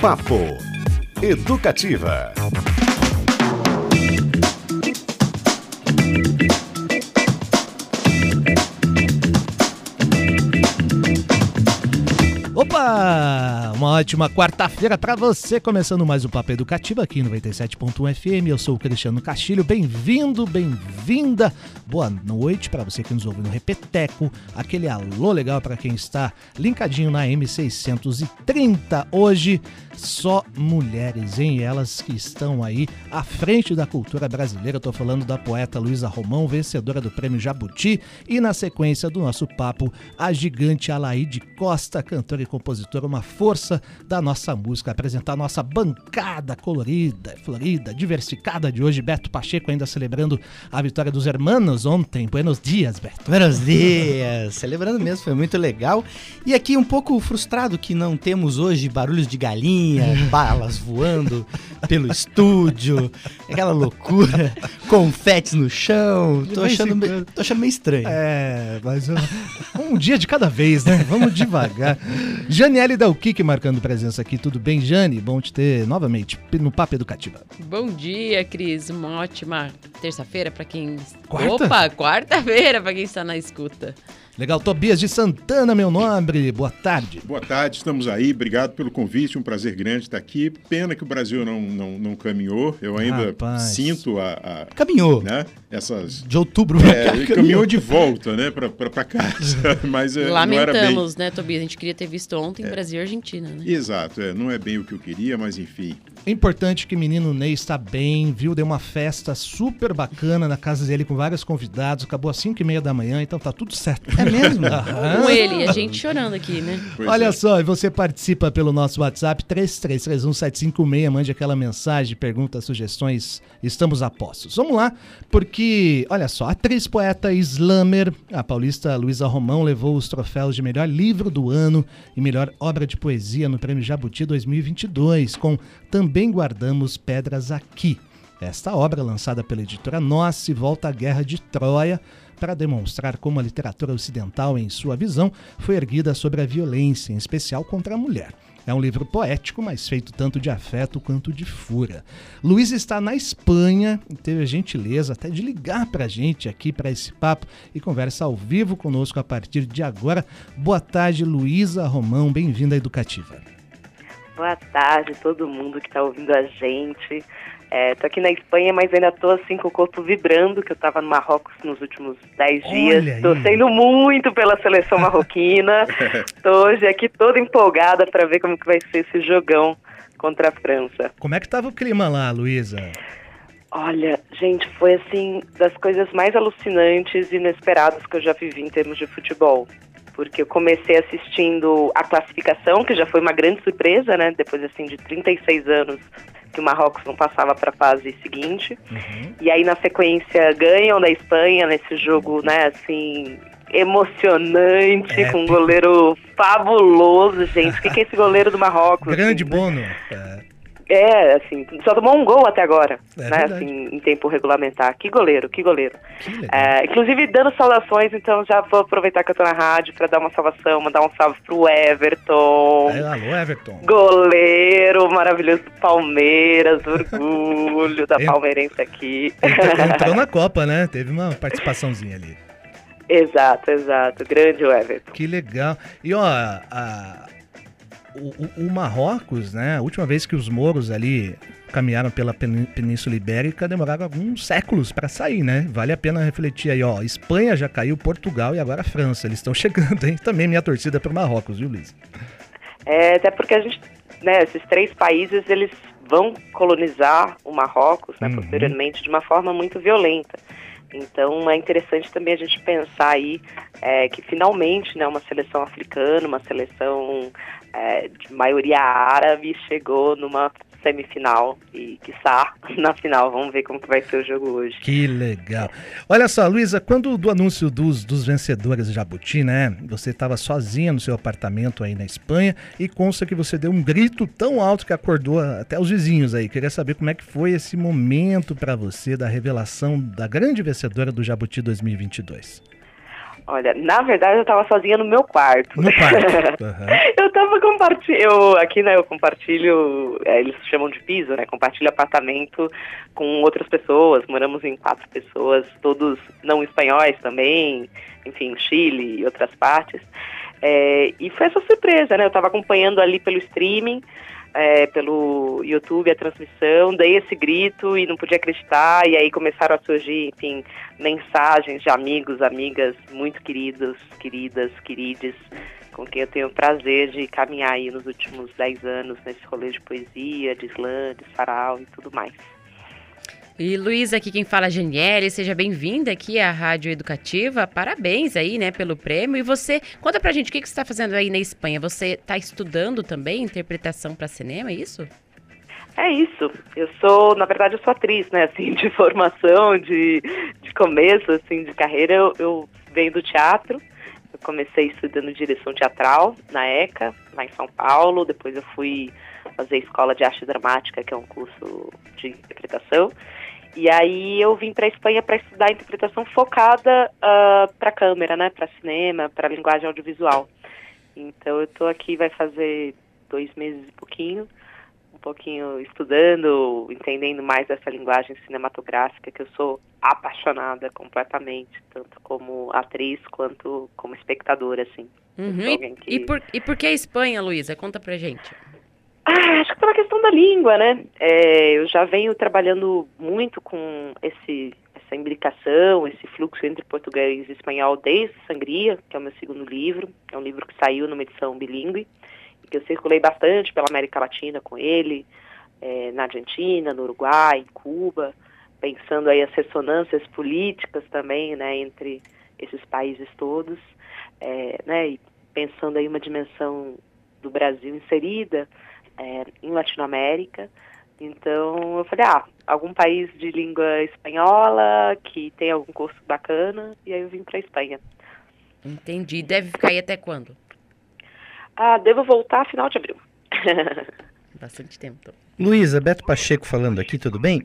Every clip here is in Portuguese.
Papo Educativa. Opa! Uma ótima quarta-feira para você, começando mais um Papo Educativo aqui no 97.1 FM. Eu sou o Cristiano Castilho, bem-vindo, bem-vinda. Boa noite para você que nos ouve no Repeteco. Aquele alô legal para quem está linkadinho na M630. Hoje, só mulheres, hein? Elas que estão aí à frente da cultura brasileira. Eu tô falando da poeta Luísa Romão, vencedora do Prêmio Jabuti. E na sequência do nosso papo, a gigante Alaide Costa, cantora e compositora, uma força da nossa música, apresentar nossa bancada colorida, florida, diversificada de hoje. Beto Pacheco ainda celebrando a vitória dos hermanos ontem. Buenos dias, Beto. Buenos dias! Celebrando mesmo, foi muito legal. E aqui um pouco frustrado que não temos hoje barulhos de galinha, balas voando pelo estúdio, aquela loucura, confetes no chão. Tô achando, meio, tô achando meio estranho. É, mas um, um dia de cada vez, né? Vamos devagar. Janiele Dalkik marcando presença aqui. Tudo bem, Jane? Bom te ter novamente no Papo Educativa. Bom dia, Cris. Uma ótima terça-feira para quem. Quarta? Opa, quarta-feira para quem está na escuta. Legal, Tobias de Santana, meu nobre. Boa tarde. Boa tarde, estamos aí. Obrigado pelo convite, um prazer grande estar aqui. Pena que o Brasil não, não, não caminhou. Eu ainda Rapaz. sinto a, a- Caminhou. né, essas. De outubro pra É, cá, ele caminhou de volta, né, pra, pra, pra casa. Mas é, não era bem. Lamentamos, né, Tobias? A gente queria ter visto ontem Brasil e Argentina, né? Exato, é, não é bem o que eu queria, mas enfim. Importante que menino Ney está bem, viu? Deu uma festa super bacana na casa dele com vários convidados. Acabou às 5 e meia da manhã, então tá tudo certo. É mesmo? Aham. Com ele e a gente chorando aqui, né? Pois Olha é. só, e você participa pelo nosso WhatsApp 33317556, mande aquela mensagem, perguntas, sugestões, estamos a postos. Vamos lá, porque, olha só, a atriz, poeta, slammer, a paulista Luísa Romão levou os troféus de melhor livro do ano e melhor obra de poesia no Prêmio Jabuti 2022, com Também Guardamos Pedras Aqui. Esta obra, lançada pela editora Noce, volta à Guerra de Troia para demonstrar como a literatura ocidental, em sua visão, foi erguida sobre a violência, em especial contra a mulher. É um livro poético, mas feito tanto de afeto quanto de fúria. Luiz está na Espanha e teve a gentileza até de ligar para a gente aqui para esse papo e conversa ao vivo conosco a partir de agora. Boa tarde, Luísa Romão, bem-vinda à Educativa. Boa tarde, todo mundo que está ouvindo a gente. É, tô aqui na Espanha, mas ainda tô assim com o corpo vibrando, que eu tava no Marrocos nos últimos 10 Olha dias. aí. Torcendo muito pela seleção marroquina. tô hoje aqui toda empolgada para ver como que vai ser esse jogão contra a França. Como é que estava o clima lá, Luísa? Olha, gente, foi assim das coisas mais alucinantes e inesperadas que eu já vivi em termos de futebol. Porque eu comecei assistindo a classificação, que já foi uma grande surpresa, né? Depois assim de 36 anos que o Marrocos não passava para a fase seguinte. E aí na sequência ganham da Espanha nesse jogo, né, assim, emocionante, com um goleiro fabuloso, gente. O que, que é esse goleiro do Marrocos? Grande assim, Bono. É, é, assim, só tomou um gol até agora, É né, verdade. assim, em tempo regulamentar. Que goleiro, que goleiro. que. É, inclusive, dando saudações, então já vou aproveitar que eu tô na rádio para dar uma salvação, mandar um salve pro Everton. É, alô, Everton. Goleiro maravilhoso do Palmeiras, orgulho da palmeirense aqui. Entrou, entrou na Copa, né? Teve uma participaçãozinha ali. exato, exato. Grande o Everton. Que legal. E ó, a- o, o- o Marrocos, né? A última vez que os mouros ali caminharam pela Pen- Península Ibérica demoraram alguns séculos para sair, né? Vale a pena refletir aí, ó. Espanha já caiu, Portugal e agora a França. Eles estão chegando, hein? Também minha torcida pro Marrocos, viu, Luiz? É, até porque a gente, né, esses três países, eles vão colonizar o Marrocos, né, Uhum. posteriormente, de uma forma muito violenta. Então é interessante também a gente pensar aí é, que finalmente, né, uma seleção africana, uma seleção é, de maioria árabe chegou numa semifinal e, quiçá, na final. Vamos ver como que vai ser o jogo hoje. Que legal. Olha só, Luísa, quando do anúncio dos, dos vencedores de Jabuti, né? Você estava sozinha no seu apartamento aí na Espanha e consta que você deu um grito tão alto que acordou até os vizinhos aí. Queria saber como é que foi esse momento para você da revelação da grande vencedora do Jabuti 2022. Olha, na verdade eu tava sozinha no meu quarto. No quarto. Aham. eu tava compartilhando, aqui né, eu compartilho, é, eles chamam de piso, né, compartilho apartamento com outras pessoas, moramos em quatro pessoas, todos não espanhóis também, enfim, Chile e outras partes. É, e foi essa surpresa, né, eu tava acompanhando ali pelo streaming, é, pelo YouTube a transmissão, dei esse grito e não podia acreditar, e aí começaram a surgir, enfim, mensagens de amigos, amigas muito queridos, queridas, querides, com quem eu tenho o prazer de caminhar aí nos últimos 10 anos nesse rolê de poesia, de slam, de sarau e tudo mais. E Luísa, aqui quem fala é Geniele, seja bem-vinda aqui à Rádio Educativa. Parabéns aí, né, pelo prêmio. E você, conta pra gente o que, que você está fazendo aí na Espanha. Você está estudando também interpretação para cinema, é isso? É isso. Eu sou, na verdade, eu sou atriz, né? Assim, de formação, de, de começo, assim, de carreira. Eu, eu venho do teatro. Eu comecei estudando direção teatral na ECA, lá em São Paulo. Depois eu fui fazer escola de arte dramática, que é um curso de interpretação. E aí eu vim para a Espanha para estudar interpretação focada uh, para câmera, né? Para cinema, para linguagem audiovisual. Então eu estou aqui, vai fazer dois meses e pouquinho um pouquinho estudando, entendendo mais essa linguagem cinematográfica que eu sou apaixonada completamente, tanto como atriz quanto como espectadora, assim. Uhum. sou E, que- e por, e por que a Espanha, Luísa? Conta pra gente. Ah, acho que pela questão da língua, né? É, eu já venho trabalhando muito com esse, essa imbricação, esse fluxo entre português e espanhol desde Sangria, que é o meu segundo livro. É um livro que saiu numa edição bilíngue, que eu circulei bastante pela América Latina com ele, é, na Argentina, no Uruguai, em Cuba, pensando aí as ressonâncias políticas também, né, entre esses países todos, é, né, e pensando aí uma dimensão do Brasil inserida é, em Latinoamérica. Então eu falei, ah, algum país de língua espanhola que tem algum curso bacana, e aí eu vim para Espanha. Entendi. Deve ficar aí até quando? Ah, devo voltar final de abril. Bastante tempo. então. Luísa, Beto Pacheco falando aqui, tudo bem?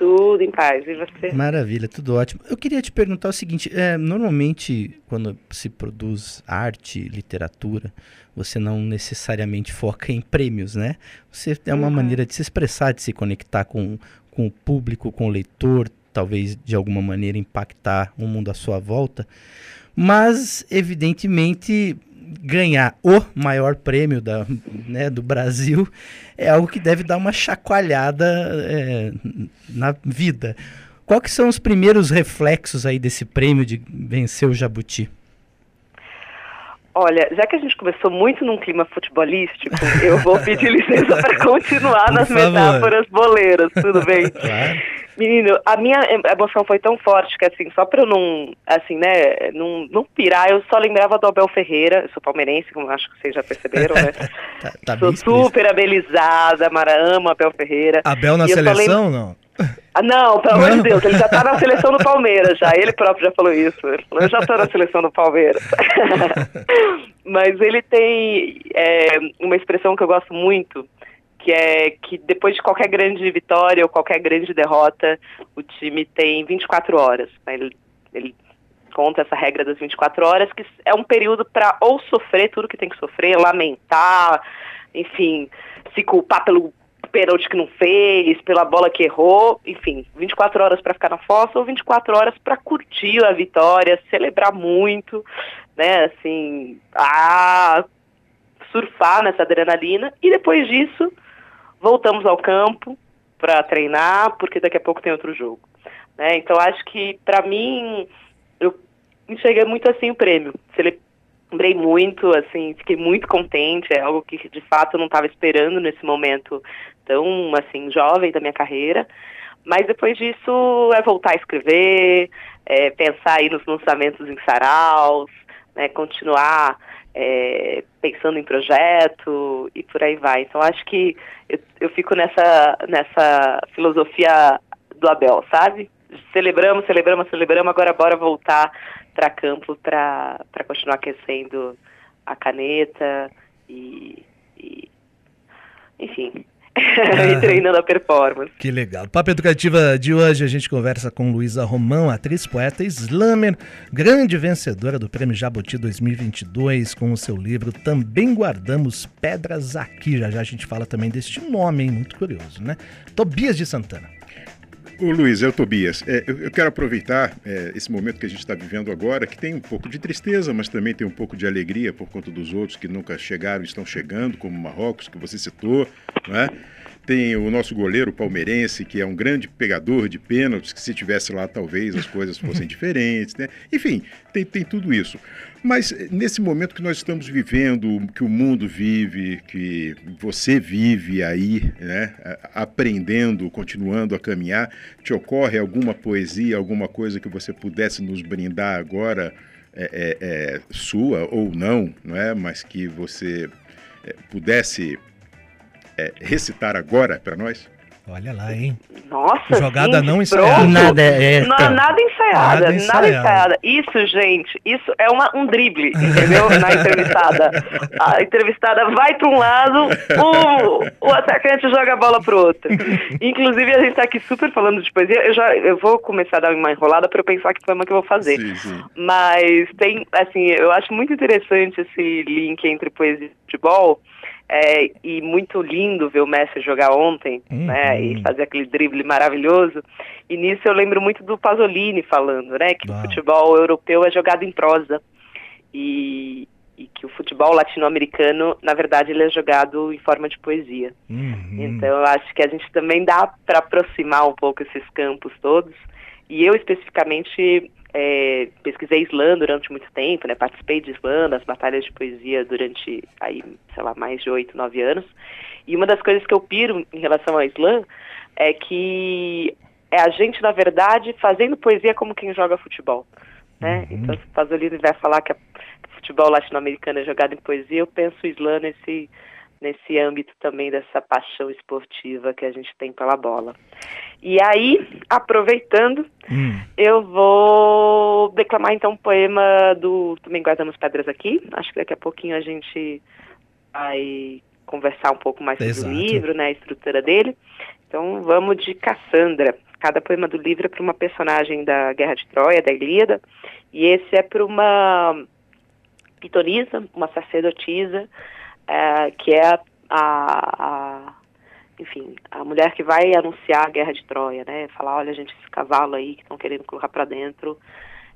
Tudo em paz, e você? Maravilha, tudo ótimo. Eu queria te perguntar o seguinte: é, normalmente, quando se produz arte, literatura, você não necessariamente foca em prêmios, né? Você é uma Uhum. maneira de se expressar, de se conectar com, com o público, com o leitor, talvez de alguma maneira impactar o mundo à sua volta. Mas, evidentemente, ganhar o maior prêmio da, né, do Brasil é algo que deve dar uma chacoalhada é, na vida. Que são os primeiros reflexos aí desse prêmio de vencer o Jabuti? Olha, já que a gente começou muito num clima futebolístico, eu vou pedir licença para continuar nas metáforas boleiras, tudo bem? Claro. Menino, a minha em- emoção foi tão forte que, assim, só pra eu não, assim, né, não, não pirar, eu só lembrava do Abel Ferreira, eu sou palmeirense, como acho que vocês já perceberam, né? Tá, tá sou super abelizada, Mara, amo Abel Ferreira. Abel na seleção, não? Ah, não, pelo amor de Deus, ele já tá na seleção do Palmeiras já. Ele próprio já falou isso. Ele falou, eu já tô na seleção do Palmeiras. Mas ele tem é, uma expressão que eu gosto muito, que é que depois de qualquer grande vitória ou qualquer grande derrota, o time tem 24 horas. né? Ele, ele conta essa regra das 24 horas, que é um período para ou sofrer tudo que tem que sofrer, lamentar, enfim, se culpar pelo pênalti que não fez, pela bola que errou, enfim, 24 horas para ficar na fossa ou 24 horas para curtir a vitória, celebrar muito, né, assim, ah, surfar nessa adrenalina e depois disso voltamos ao campo para treinar, porque daqui a pouco tem outro jogo, né? Então acho que para mim eu enxerguei muito assim o prêmio. Celebrei muito, assim, fiquei muito contente, é algo que de fato eu não estava esperando nesse momento tão assim jovem da minha carreira. Mas depois disso é voltar a escrever, é, pensar aí nos lançamentos em saraus, né, continuar é, pensando em projeto e por aí vai. Então acho que eu, eu fico nessa, nessa filosofia do Abel, sabe? Celebramos, celebramos, celebramos, agora bora voltar para campo para continuar aquecendo a caneta e, e enfim. e treinando a performance. Que legal. Papo Educativa de hoje, a gente conversa com Luísa Romão, atriz, poeta, slammer, grande vencedora do Prêmio Jabuti 2022, com o seu livro Também Guardamos Pedras Aqui. Já já a gente fala também deste nome, hein? Muito curioso, né? Tobias de Santana. O Luiz, é o Tobias. É, eu, eu, quero aproveitar é, esse momento que a gente está vivendo agora, que tem um pouco de tristeza, mas também tem um pouco de alegria por conta dos outros que nunca chegaram estão chegando, como Marrocos, que você citou, não é? Tem o nosso goleiro palmeirense, que é um grande pegador de pênaltis, que se tivesse lá talvez as coisas fossem diferentes, né? Enfim, tem, tem tudo isso. Mas eh, nesse momento que nós estamos vivendo, que o mundo vive, que você vive aí, né, aprendendo, continuando a caminhar, te ocorre alguma poesia, alguma coisa que você pudesse nos brindar agora, é, é, é, sua ou não, não é? Mas que você é, pudesse é, recitar agora para nós? Olha lá, hein? Nossa, Jogada gente, não ensaiada. Nada, é, Não, tá. nada ensaiada, Nada nada ensaiada. ensaiada. Isso, gente, isso é uma, um drible, entendeu? Na entrevistada. A entrevistada vai para um lado, o, o atacante joga a bola pro outro. Inclusive, a gente tá aqui super falando de poesia. Eu já eu vou começar a dar uma enrolada para eu pensar que poema que eu vou fazer. Sim, sim. Mas tem, assim, eu acho muito interessante esse link entre poesia e futebol. É, e muito lindo ver o Messi jogar ontem, Uhum. né? E fazer aquele drible maravilhoso. E nisso eu lembro muito do Pasolini falando, né? Que Uau. o futebol europeu é jogado em prosa. E, e que o futebol latino-americano, na verdade, ele é jogado em forma de poesia. Uhum. Então eu acho que a gente também dá para aproximar um pouco esses campos todos. E eu especificamente é, pesquisei slam durante muito tempo, né? Participei de slam, das batalhas de poesia durante aí, sei lá, mais de oito, nove anos. E uma das coisas que eu piro em relação ao slam é que é a gente, na verdade, fazendo poesia como quem joga futebol. Né? Então, se o Pasolini vai falar que, a- que o futebol latino-americano é jogado em poesia, eu penso o slam nesse, nesse âmbito também dessa paixão esportiva que a gente tem pela bola. E aí, aproveitando, Hum. eu vou declamar então um poema do Também Guardamos Pedras aqui. Acho que daqui a pouquinho a gente vai conversar um pouco mais sobre Exato. o livro, né, a estrutura dele. Então vamos de Cassandra. Cada poema do livro é para uma personagem da Guerra de Troia, da Ilíada, e esse é para uma pitonisa, uma sacerdotisa, eh, que é a, a- a- enfim, a mulher que vai anunciar a Guerra de Troia, né? Falar, olha, gente, esse cavalo aí que estão querendo colocar para dentro,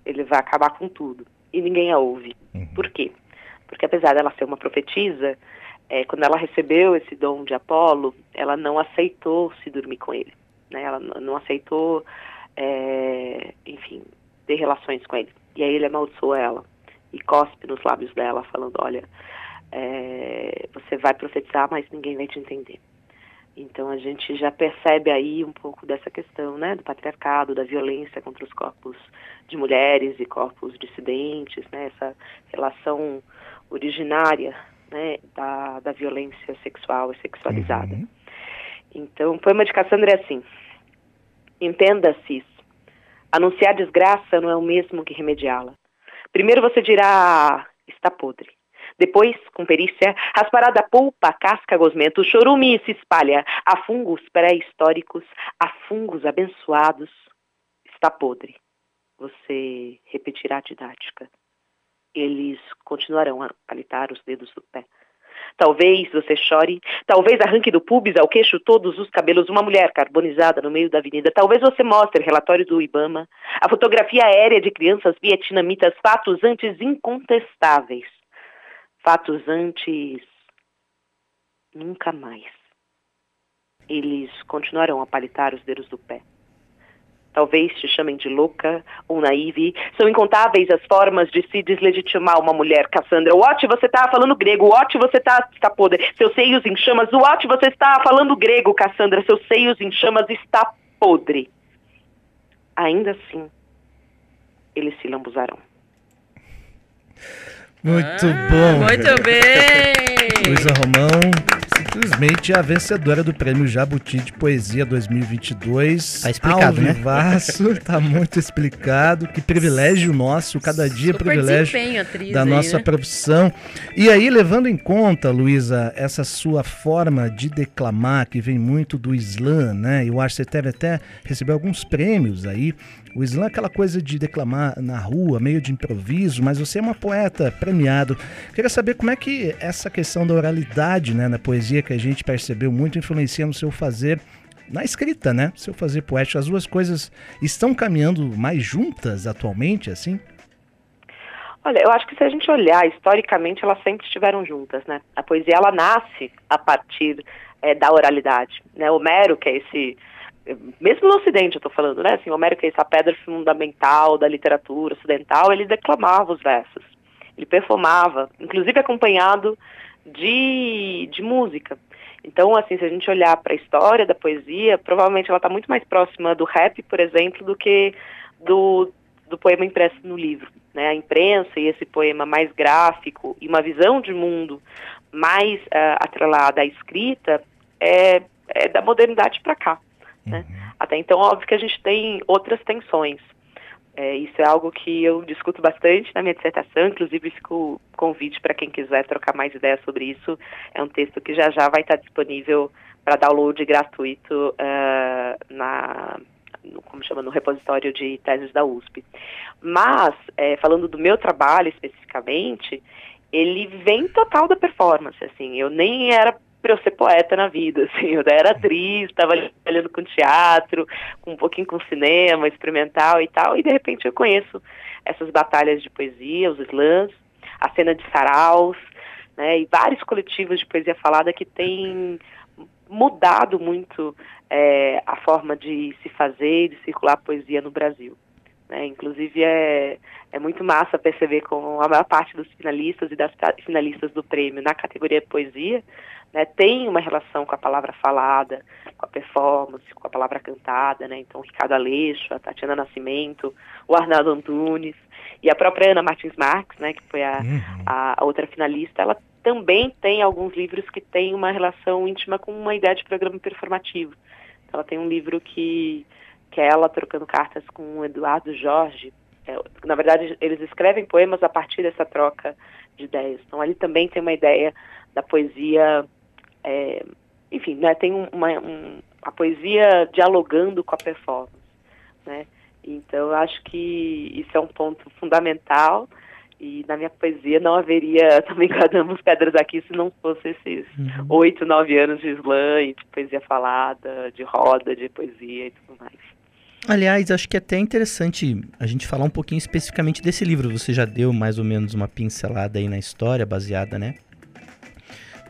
ele vai acabar com tudo. E ninguém a ouve. Por quê? Porque apesar dela ser uma profetisa, eh, quando ela recebeu esse dom de Apolo, ela não aceitou se dormir com ele. Né? Ela não aceitou, eh, enfim, ter relações com ele. E aí ele amaldiçoa ela e cospe nos lábios dela, falando: Olha, eh, você vai profetizar, mas ninguém vai te entender. Então a gente já percebe aí um pouco dessa questão, né, do patriarcado, da violência contra os corpos de mulheres e corpos dissidentes, né, essa relação originária, né, da, da violência sexual e sexualizada. Uhum. Então, o poema de Cassandra é assim: Entenda-se isso. Anunciar desgraça não é o mesmo que remediá-la. Primeiro você dirá, está podre. Depois, com perícia, raspará da polpa, a casca gosmenta, o chorume se espalha. Há fungos pré-históricos, há fungos abençoados. Está podre. Você repetirá a didática. Eles continuarão a palitar os dedos do pé. Talvez você chore, talvez arranque do pubis ao queixo todos os cabelos uma mulher carbonizada no meio da avenida. Talvez você mostre relatório do Ibama, a fotografia aérea de crianças vietnamitas, fatos antes incontestáveis. Fatos antes nunca mais. Eles continuarão a palitar os dedos do pé. Talvez te chamem de louca ou naive. São incontáveis as formas de se deslegitimar uma mulher, Cassandra. What, você está falando grego. What, você está está podre. Seus seios em chamas. What, você está falando grego, Cassandra. Seus seios em chamas está podre. Ainda assim, eles se lambuzarão. Muito Ah, bom. Muito bem! Luísa Romão, Simplesmente a vencedora do Prêmio Jabuti de Poesia 2022. Tá explicado, né? Alvivaço, tá muito explicado. Que privilégio nosso, cada dia Super privilégio da aí, nossa né? profissão. E aí, levando em conta, Luísa, essa sua forma de declamar, que vem muito do slam, né? Eu acho que você deve até receber alguns prêmios aí. O slam é aquela coisa de declamar na rua, meio de improviso, mas você é uma poeta premiado. Queria saber como é que essa questão da oralidade, né, na poesia, que a gente percebeu muito, influencia no seu fazer na escrita, né? Seu fazer poético. As duas coisas estão caminhando mais juntas atualmente, assim? Olha, eu acho que se a gente olhar historicamente, elas sempre estiveram juntas, né? A poesia ela nasce a partir é, da oralidade, né? Homero, que é esse mesmo no Ocidente, eu estou falando, né? Assim, Homero, que é essa pedra fundamental da literatura ocidental, ele declamava os versos, ele perfumava, inclusive acompanhado de, de música. Então, assim, se a gente olhar para a história da poesia, provavelmente ela está muito mais próxima do rap, por exemplo, do que do, do poema impresso no livro. Né? A imprensa e esse poema mais gráfico e uma visão de mundo mais uh, atrelada à escrita é, é da modernidade para cá. Né? Até então, óbvio que a gente tem outras tensões. É, isso é algo que eu discuto bastante na minha dissertação, inclusive fica o convite para quem quiser trocar mais ideias sobre isso. É um texto que já já vai estar disponível para download gratuito uh, na, no, como chama, no repositório de teses da USP. Mas, é, falando do meu trabalho especificamente, ele vem total da performance, assim, eu nem era para eu ser poeta na vida, assim, eu era atriz, estava trabalhando com teatro, com um pouquinho com cinema, experimental e tal, e de repente eu conheço essas batalhas de poesia, os slams, a cena de saraus, né, e vários coletivos de poesia falada que têm mudado muito é, a forma de se fazer e de circular poesia no Brasil. Né? Inclusive é, é muito massa perceber como a maior parte dos finalistas e das finalistas do prêmio na categoria poesia né, tem uma relação com a palavra falada, com a performance, com a palavra cantada, né? Então, Ricardo Aleixo, a Tatiana Nascimento, o Arnaldo Antunes e a própria Ana Martins Marques, né, que foi a, uhum. a, a, outra finalista, ela também tem alguns livros que têm uma relação íntima com uma ideia de programa performativo. Ela tem um livro que, que é ela trocando cartas com o Eduardo Jorge. É, na verdade, eles escrevem poemas a partir dessa troca de ideias. Então, ali também tem uma ideia da poesia é, enfim, né, tem uma, um, a poesia dialogando com a performance, né? Então, eu acho que isso é um ponto fundamental e na minha poesia não haveria, também guardamos pedras aqui, se não fosse esses uhum. oito, uhum. nove anos de slam de poesia falada, de roda de poesia e tudo mais. Aliás, acho que é até interessante a gente falar um pouquinho especificamente desse livro. Você já deu mais ou menos uma pincelada aí na história, baseada, né?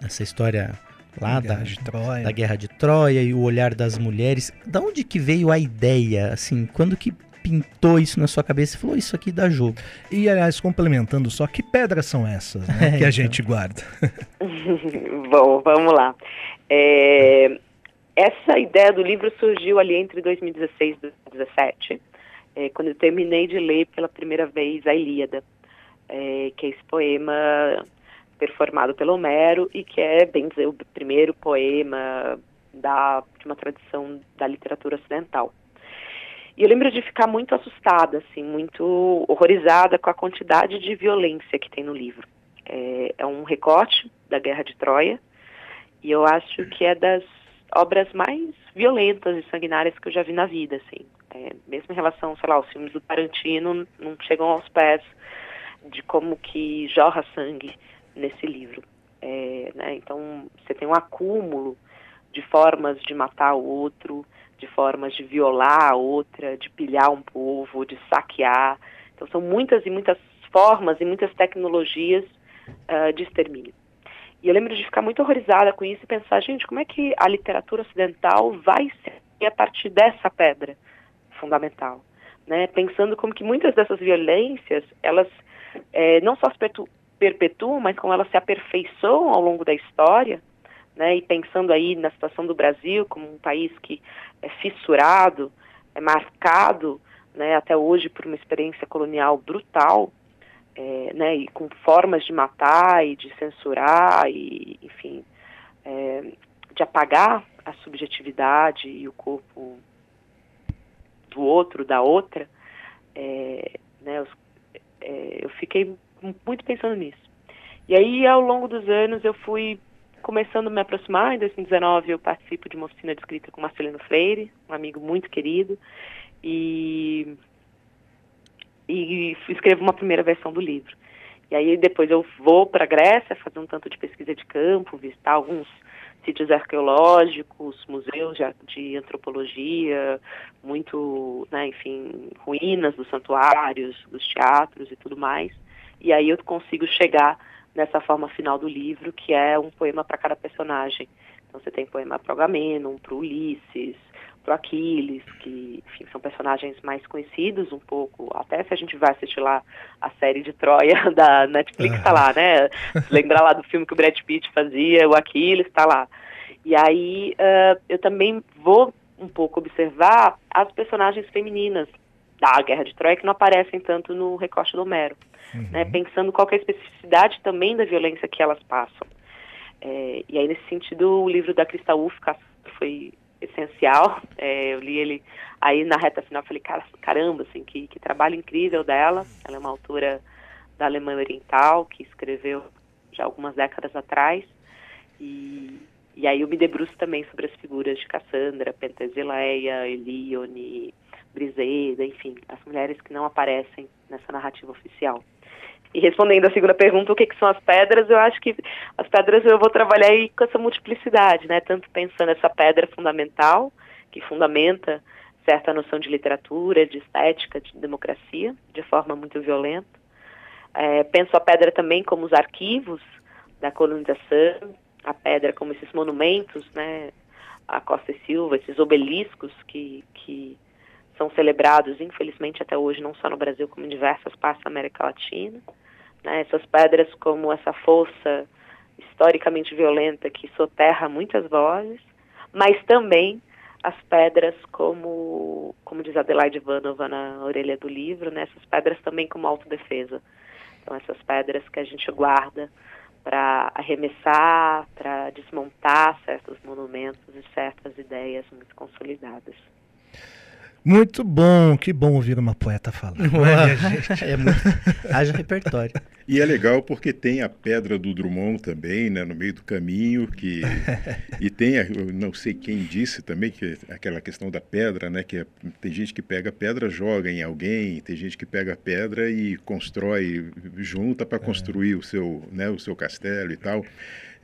Nessa história lá da, de da Guerra de Troia e o olhar das mulheres. Da onde que veio a ideia, assim, quando que pintou isso na sua cabeça e falou, isso aqui dá jogo? E, aliás, complementando só, que pedras são essas né, é, que então. a gente guarda? Bom, vamos lá. É, essa ideia do livro surgiu ali entre 2016 e 2017, é, quando eu terminei de ler pela primeira vez a Ilíada, é, que é esse poema performado pelo Homero e que é, bem dizer, o primeiro poema da, de uma tradição da literatura ocidental. E eu lembro de ficar muito assustada, assim, muito horrorizada com a quantidade de violência que tem no livro. É, é um recorte da Guerra de Troia e eu acho que é das obras mais violentas e sanguinárias que eu já vi na vida, assim. É, mesmo em relação, sei lá, aos filmes do Tarantino, não chegam aos pés de como que jorra sangue nesse livro. É, né, então, você tem um acúmulo de formas de matar o outro, de formas de violar a outra, de pilhar um povo, de saquear. Então, são muitas e muitas formas e muitas tecnologias uh, de extermínio. E eu lembro de ficar muito horrorizada com isso e pensar, gente, como é que a literatura ocidental vai ser a partir dessa pedra fundamental? Né? Pensando como que muitas dessas violências, elas é, não só perpetuam, mas como elas se aperfeiçoam ao longo da história, né, e pensando aí na situação do Brasil como um país que é fissurado, é marcado né, até hoje por uma experiência colonial brutal, é, né, e com formas de matar e de censurar, e, enfim, é, de apagar a subjetividade e o corpo do outro, da outra, é, né, eu, é, fiquei muito pensando nisso. E aí, ao longo dos anos, eu fui começando a me aproximar. Em 2019, eu participo de uma oficina de escrita com Marcelino Freire, um amigo muito querido, e, e escrevo uma primeira versão do livro. E aí, depois, eu vou para a Grécia fazer um tanto de pesquisa de campo, visitar alguns sítios arqueológicos, museus de, antropologia, muito, né, enfim, ruínas dos santuários, dos teatros e tudo mais. E aí eu consigo chegar nessa forma final do livro, que é um poema para cada personagem. Então você tem poema para o Agamenon, para Ulisses, para Aquiles, que enfim, são personagens mais conhecidos um pouco, até se a gente vai assistir lá a série de Troia da Netflix, está lá, né? Lembrar lá do filme que o Brad Pitt fazia, o Aquiles está lá. E aí uh, eu também vou um pouco observar as personagens femininas da Guerra de Troia que não aparecem tanto no recorte do Homero, uhum. né? Pensando qual é a especificidade também da violência que elas passam. É, e aí nesse sentido o livro da Crista Ufka foi essencial. É, eu li ele aí na reta final, falei, cara, caramba, assim, que, que trabalho incrível dela. Ela é uma autora da Alemanha Oriental que escreveu já algumas décadas atrás. E, e aí eu me debruço também sobre as figuras de Cassandra, Pentesileia, Elione, Briseda, enfim, as mulheres que não aparecem nessa narrativa oficial. E respondendo a segunda pergunta, o que, que, são as pedras, eu acho que as pedras eu vou trabalhar aí com essa multiplicidade, né? Tanto pensando essa pedra fundamental, que fundamenta certa noção de literatura, de estética, de democracia, de forma muito violenta. É, penso a pedra também como os arquivos da colonização, a pedra como esses monumentos, né? A Costa e Silva, esses obeliscos que, que são celebrados, infelizmente, até hoje, não só no Brasil, como em diversas partes da América Latina. Né? Essas pedras como essa força historicamente violenta que soterra muitas vozes, mas também as pedras como, como diz Adelaide Ivanova na orelha do livro, né? essas pedras também como autodefesa. Então, essas pedras que a gente guarda para arremessar, para desmontar certos monumentos e certas ideias muito consolidadas. Muito bom, que bom ouvir uma poeta falar. É, é muito... Haja repertório. E é legal porque tem a pedra do Drummond também, né, no meio do caminho, que e tem, eu não sei quem disse também que aquela questão da pedra, né, que é, tem gente que pega a pedra, joga em alguém, tem gente que pega a pedra e constrói, junta para é. construir é. o seu, né, o seu castelo e tal.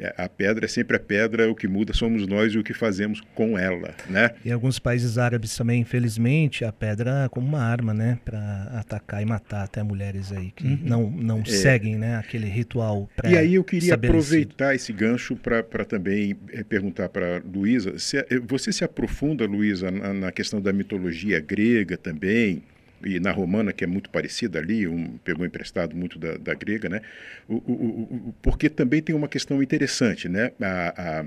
É, a pedra é sempre a pedra, o que muda somos nós e o que fazemos com ela, né? Em alguns países árabes também, infelizmente, a pedra é como uma arma, né, para atacar e matar até mulheres aí que uhum. não não é. seguem, né, aquele ritual pré E aí eu queria aproveitar esse gancho para também é, perguntar para Luísa, você se aprofunda, Luísa, na, na questão da mitologia grega também? E na romana, que é muito parecida ali, um, pegou emprestado muito da, da grega, né? O, o, o, porque também tem uma questão interessante, né? A,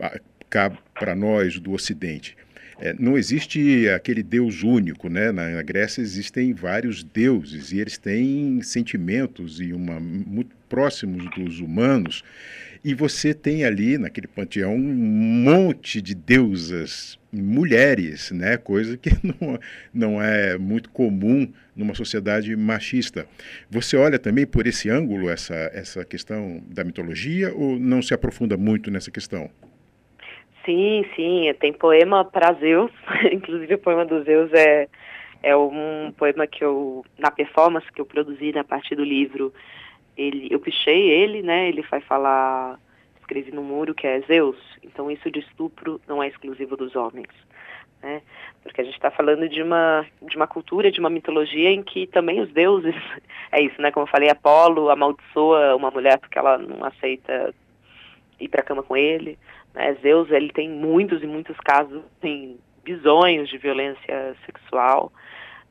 a, a cá para nós do Ocidente. É, não existe aquele Deus único, né? Na, na, Grécia existem vários deuses e eles têm sentimentos e uma muito próximos dos humanos. E você tem ali naquele panteão um monte de deusas mulheres, né? Coisa que não, não é muito comum numa sociedade machista. Você olha também por esse ângulo essa essa questão da mitologia ou não se aprofunda muito nessa questão? Sim, sim, tem poema para Zeus, inclusive o poema do Zeus é é um poema que eu na performance que eu produzi na parte do livro, ele eu pichei ele, né? Ele vai falar escrevi no muro que é Zeus. Então isso de estupro não é exclusivo dos homens, né? Porque a gente está falando de uma de uma cultura, de uma mitologia em que também os deuses é isso, né? Como eu falei, Apolo amaldiçoa uma mulher porque ela não aceita ir para cama com ele. Né? Zeus ele tem muitos e muitos casos, tem bisonhos de violência sexual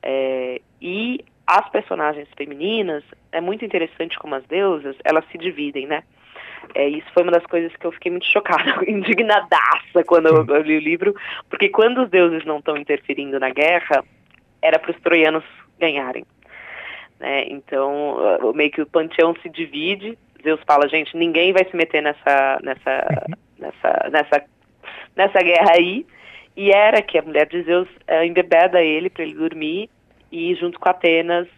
é, e as personagens femininas é muito interessante como as deusas elas se dividem, né? É, isso foi uma das coisas que eu fiquei muito chocada, indignadaça quando eu, eu li o livro, porque quando os deuses não estão interferindo na guerra, era para os troianos ganharem. Né? Então, meio que o panteão se divide, Zeus fala, gente, ninguém vai se meter nessa, nessa, nessa, nessa, nessa guerra aí. E era que a mulher de Zeus uh, embebeda ele para ele dormir e junto com Atenas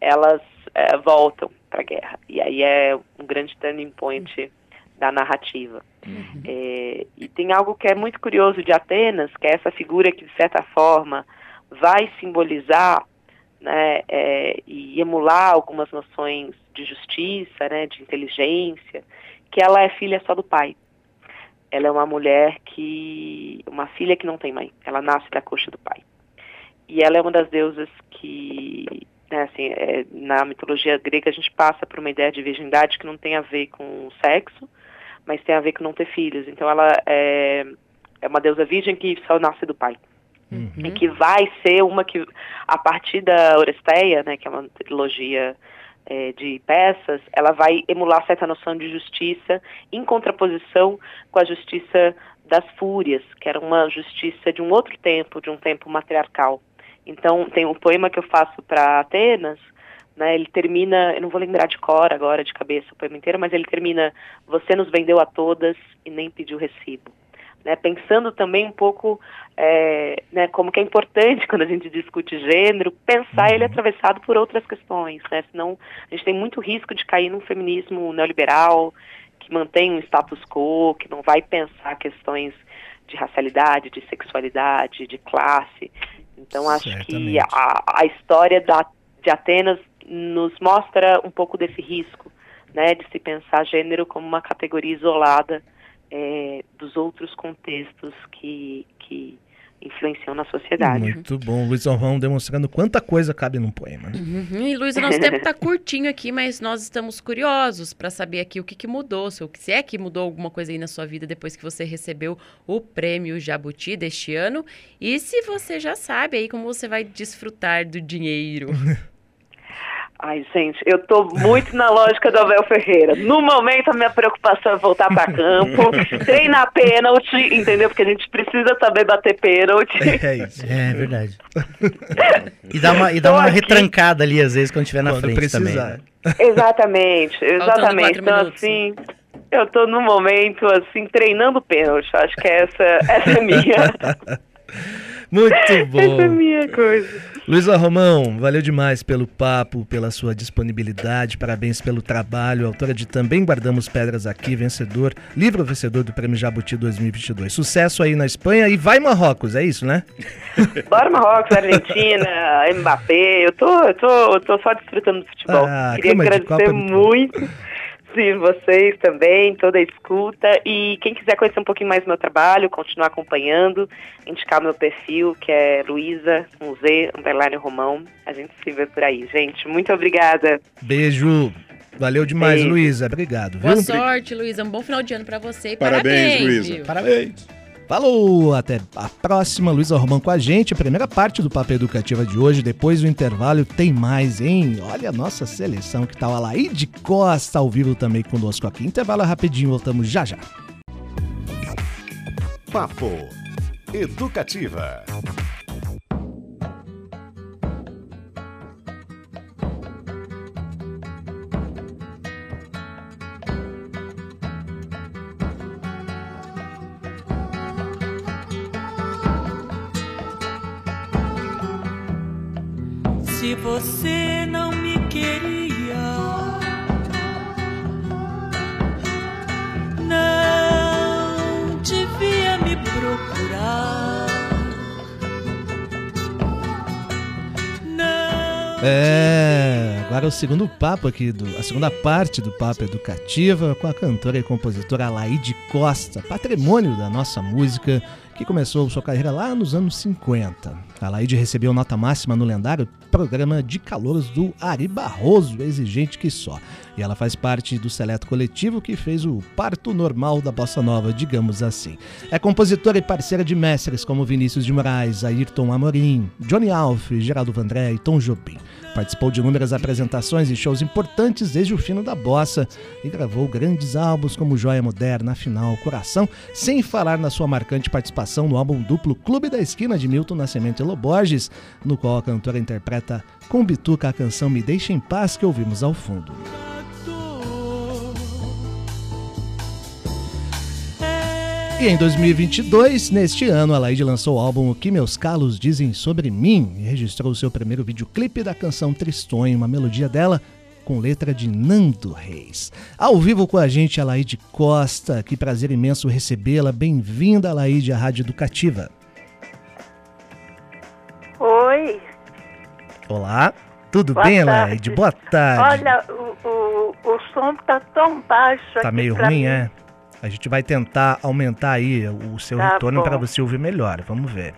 elas uh, voltam para a guerra. E aí é um grande turning point da narrativa. Uhum. É, e tem algo que é muito curioso de Atenas, que é essa figura que de certa forma vai simbolizar né, é, e emular algumas noções de justiça, né, de inteligência, que ela é filha só do pai. Ela é uma mulher que. uma filha que não tem mãe. Ela nasce da coxa do pai. E ela é uma das deusas que. Né, assim, é, na mitologia grega a gente passa por uma ideia de virgindade que não tem a ver com sexo, mas tem a ver com não ter filhos. Então ela é, é uma deusa virgem que só nasce do pai. Uhum. E que vai ser uma que, a partir da Oresteia, né, que é uma trilogia é, de peças, ela vai emular certa noção de justiça em contraposição com a justiça das fúrias, que era uma justiça de um outro tempo, de um tempo matriarcal. Então, tem um poema que eu faço para Atenas, né, ele termina, eu não vou lembrar de cor agora, de cabeça o poema inteiro, mas ele termina, você nos vendeu a todas e nem pediu recibo né, pensando também um pouco é, né, como que é importante quando a gente discute gênero, pensar ele uhum. atravessado por outras questões, né, senão a gente tem muito risco de cair num feminismo neoliberal que mantém um status quo, que não vai pensar questões de racialidade, de sexualidade, de classe. Então acho Certamente. que a, a história da, de Atenas nos mostra um pouco desse risco, né, de se pensar gênero como uma categoria isolada é, dos outros contextos que, que influenciam na sociedade. Muito bom, Luiz Orrão demonstrando quanta coisa cabe num poema. Né? Uhum. E Luiz, o nosso tempo está curtinho aqui, mas nós estamos curiosos para saber aqui o que, que mudou, se é que mudou alguma coisa aí na sua vida depois que você recebeu o prêmio Jabuti deste ano e se você já sabe aí como você vai desfrutar do dinheiro. Ai, gente, eu tô muito na lógica do Abel Ferreira. No momento, a minha preocupação é voltar para campo, treinar pênalti, entendeu? Porque a gente precisa saber bater pênalti. É isso. É, é verdade. e dá uma, e dá uma retrancada ali, às vezes, quando estiver na quando frente precisar. também. Exatamente, exatamente. Então, minutos. assim, eu tô no momento, assim, treinando pênalti. Acho que essa, essa é minha. Muito bom. Essa é minha coisa. Luísa Romão, valeu demais pelo papo, pela sua disponibilidade, parabéns pelo trabalho. Autora de Também Guardamos Pedras Aqui, vencedor, livro vencedor do Prêmio Jabuti 2022. Sucesso aí na Espanha e vai Marrocos, é isso, né? Bora Marrocos, Argentina, Mbappé. Eu tô, eu tô, eu tô só desfrutando do futebol. Ah, Queria agradecer é muito Sim, vocês também, toda a escuta. E quem quiser conhecer um pouquinho mais do meu trabalho, continuar acompanhando, indicar meu perfil, que é Luísa, com Z, underline Romão. A gente se vê por aí. Gente, muito obrigada. Beijo. Valeu demais, Luísa. Obrigado. Boa sorte, Luísa. Um bom final de ano para você. E parabéns, parabéns Luísa. Parabéns. Falou, até a próxima. Luísa Romão com a gente. A primeira parte do Papo Educativa de hoje. Depois do intervalo tem mais, hein? Olha a nossa seleção que tá lá. E de Costa ao vivo também conosco aqui. Intervalo rapidinho, voltamos já já. Papo Educativa. Se você não me queria, não devia me procurar. Não é, agora é o segundo papo aqui, do, a segunda parte do Papo Educativa com a cantora e compositora Laide Costa, patrimônio da nossa música que começou sua carreira lá nos anos 50. A Laide recebeu nota máxima no lendário programa de calouros do Ari Barroso, exigente que só. E ela faz parte do seleto coletivo que fez o parto normal da bossa nova, digamos assim. É compositora e parceira de mestres como Vinícius de Moraes, Ayrton Amorim, Johnny Alf, Geraldo Vandré e Tom Jobim. Participou de inúmeras apresentações e shows importantes desde o fino da bossa e gravou grandes álbuns como Joia Moderna, Afinal, Coração, sem falar na sua marcante participação no álbum duplo Clube da Esquina de Milton Nascimento e Loborges, no qual a cantora interpreta com bituca a canção Me Deixa em Paz que ouvimos ao fundo. E em 2022, neste ano, a Laide lançou o álbum O Que Meus Calos Dizem Sobre Mim e registrou seu primeiro videoclipe da canção Tristonho, uma melodia dela com letra de Nando Reis. Ao vivo com a gente, a Laide Costa. Que prazer imenso recebê-la. Bem-vinda, Laide, à Rádio Educativa. Oi, Olá, tudo Boa bem, tarde. Laide? Boa tarde. olha, o, o, o som tá tão baixo Tá aqui meio pra ruim, mim. é? A gente vai tentar aumentar aí o seu Tá retorno para você ouvir melhor. Vamos ver.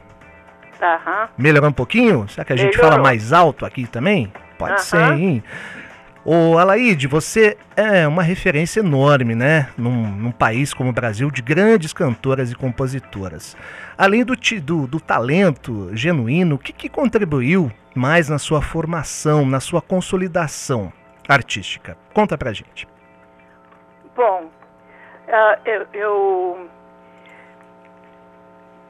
Aham. Melhorou um pouquinho? Será que a gente Melhorou. fala mais alto aqui também? Pode ser, hein? Ô, Alaide, você é uma referência enorme, né? Num, num país como o Brasil, de grandes cantoras e compositoras. Além do, do, do talento genuíno, o que, que contribuiu mais na sua formação, na sua consolidação artística? Conta pra gente. Bom, ah, eu, eu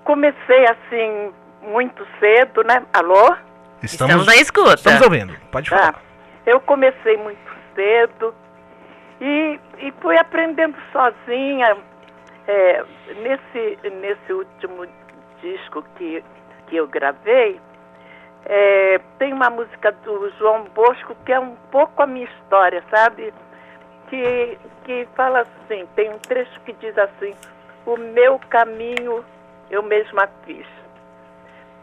comecei assim muito cedo, né? Alô? Estamos na escuta. Estamos ouvindo, pode falar. Tá. Eu comecei muito cedo e, e fui aprendendo sozinha. É, nesse, nesse último disco que, que eu gravei, é, tem uma música do João Bosco que é um pouco a minha história, sabe? Que, que fala assim, tem um trecho que diz assim, o meu caminho eu mesma fiz.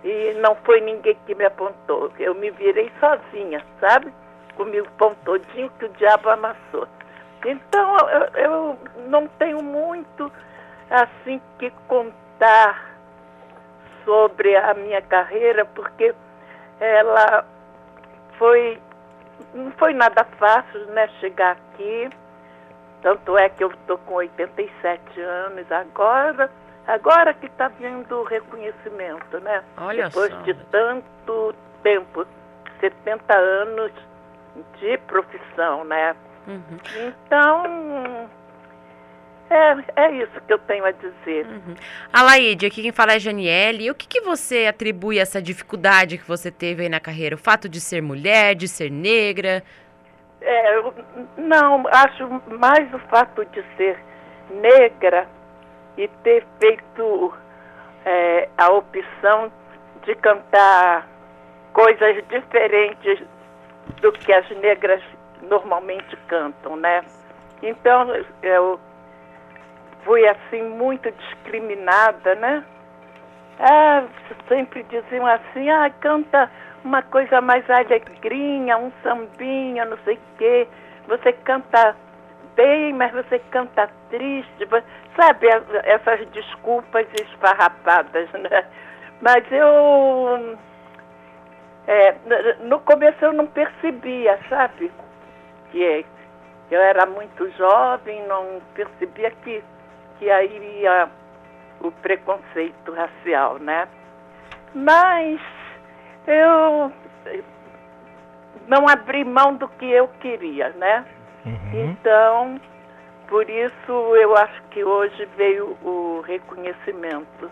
E não foi ninguém que me apontou. Eu me virei sozinha, sabe? Comi o pão todinho que o diabo amassou. Então, eu, eu não tenho muito assim que contar sobre a minha carreira, porque ela foi não foi nada fácil, né, chegar aqui. Tanto é que eu estou com 87 anos agora, agora que está vindo o reconhecimento, né? Olha Depois só. de tanto tempo, 70 anos de profissão, né? Uhum. Então, é, é isso que eu tenho a dizer. Alaide, aqui quem fala é a Janiele. E o que, que você atribui a essa dificuldade que você teve aí na carreira? O fato de ser mulher, de ser negra? É, eu não, acho mais o fato de ser negra e ter feito é, a opção de cantar coisas diferentes do que as negras normalmente cantam, né? Então, eu fui assim muito discriminada, né? Ah, sempre diziam assim, ah, canta uma coisa mais alegrinha, um sambinha, não sei o quê. Você canta bem, mas você canta triste. Sabe, as- essas desculpas esfarrapadas, né? Mas eu... é, no começo eu não percebia, sabe? Que eu era muito jovem, não percebia que, que aí ia o preconceito racial, né? Mas eu não abri mão do que eu queria, né? Então, por isso eu acho que hoje veio o reconhecimento.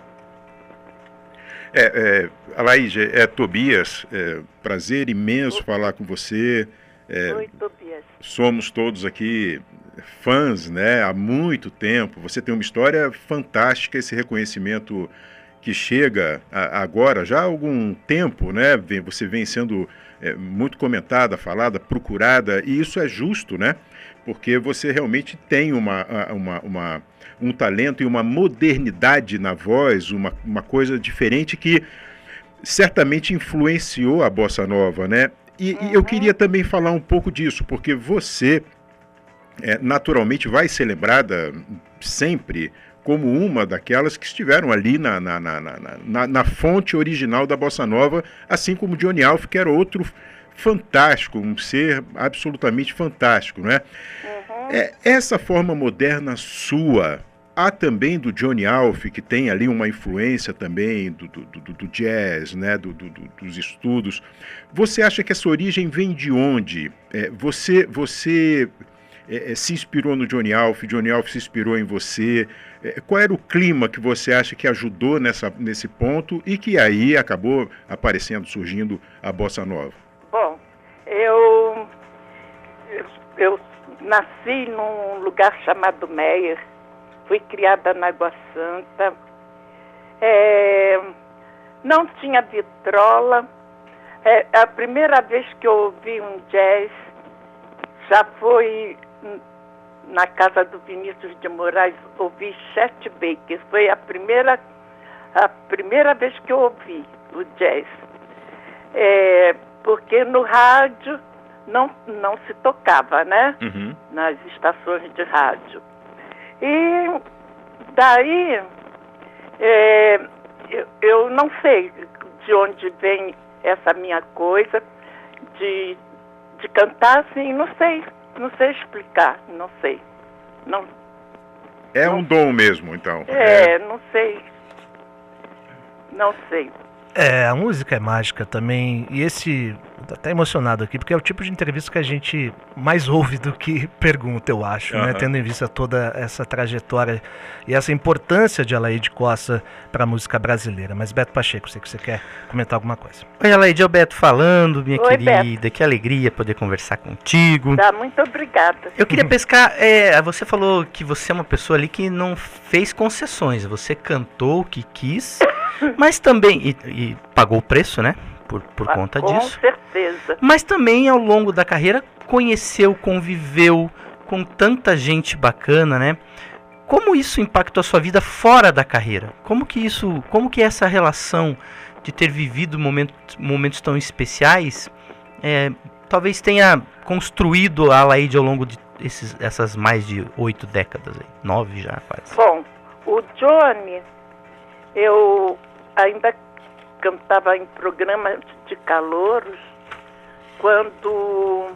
É, é, Alaide, é Tobias, é, prazer imenso falar com você. É, Oi, Tobias. somos todos aqui fãs, né? Há muito tempo. Você tem uma história fantástica, esse reconhecimento que chega a- agora, já há algum tempo, né? Você vem sendo é, muito comentada, falada, procurada, e isso é justo, né? Porque você realmente tem uma, uma, uma- um talento e uma modernidade na voz, uma, uma coisa diferente que certamente influenciou a bossa nova, né? E, e eu queria também falar um pouco disso, porque você é, naturalmente vai ser lembrada sempre como uma daquelas que estiveram ali na, na, na- na fonte original da bossa nova, assim como Johnny Alf, que era outro fantástico, um ser absolutamente fantástico, né? É, essa forma moderna sua, há também do Johnny Alf, que tem ali uma influência também do, do, do- do jazz, né, do- do- do- dos estudos. Você acha que essa origem vem de onde? É, você você é, é, se inspirou no Johnny Alf, Johnny Alf se inspirou em você. É, qual era o clima que você acha que ajudou nessa, nesse ponto e que aí acabou aparecendo, surgindo a bossa nova? Eu, eu nasci num lugar chamado Meyer fui criada na Água Santa. É, não tinha vitrola. É, a primeira vez que eu ouvi um jazz já foi na casa do Vinícius de Moraes, ouvi Chet Baker. Foi a primeira, a primeira vez que eu ouvi o jazz. É, porque no rádio não, não se tocava, né? Uhum. Nas estações de rádio. E daí é, eu, eu não sei de onde vem essa minha coisa de, de cantar assim, não sei, não sei explicar, não sei. Não, É um dom mesmo, então. é, não sei. Não sei. É, a música é mágica também. E esse. Tô até emocionado aqui, porque é o tipo de entrevista que a gente mais ouve do que pergunta, eu acho, né? Aham. Tendo em vista toda essa trajetória e essa importância de Alaide Costa para a música brasileira. Mas, Beto Pacheco, sei que você quer comentar alguma coisa. Oi, Aleide Alberto falando, minha Oi, querida. Que alegria poder conversar contigo. Tá, muito obrigada. Eu queria pescar. é, você falou que você é uma pessoa ali que não fez concessões. Você cantou o que quis, mas também. E, e pagou o preço, né? Por, por Ah, conta Com disso. certeza. Mas também ao longo da carreira conheceu, conviveu com tanta gente bacana, né? Como isso impactou a sua vida fora da carreira? Como que isso, como que essa relação de ter vivido momentos, momentos tão especiais, é, talvez tenha construído a Alaide ao longo de esses, essas mais de oito décadas, aí, nove já quase. Bom, o Johnny, eu ainda cantava em programas de calouros quando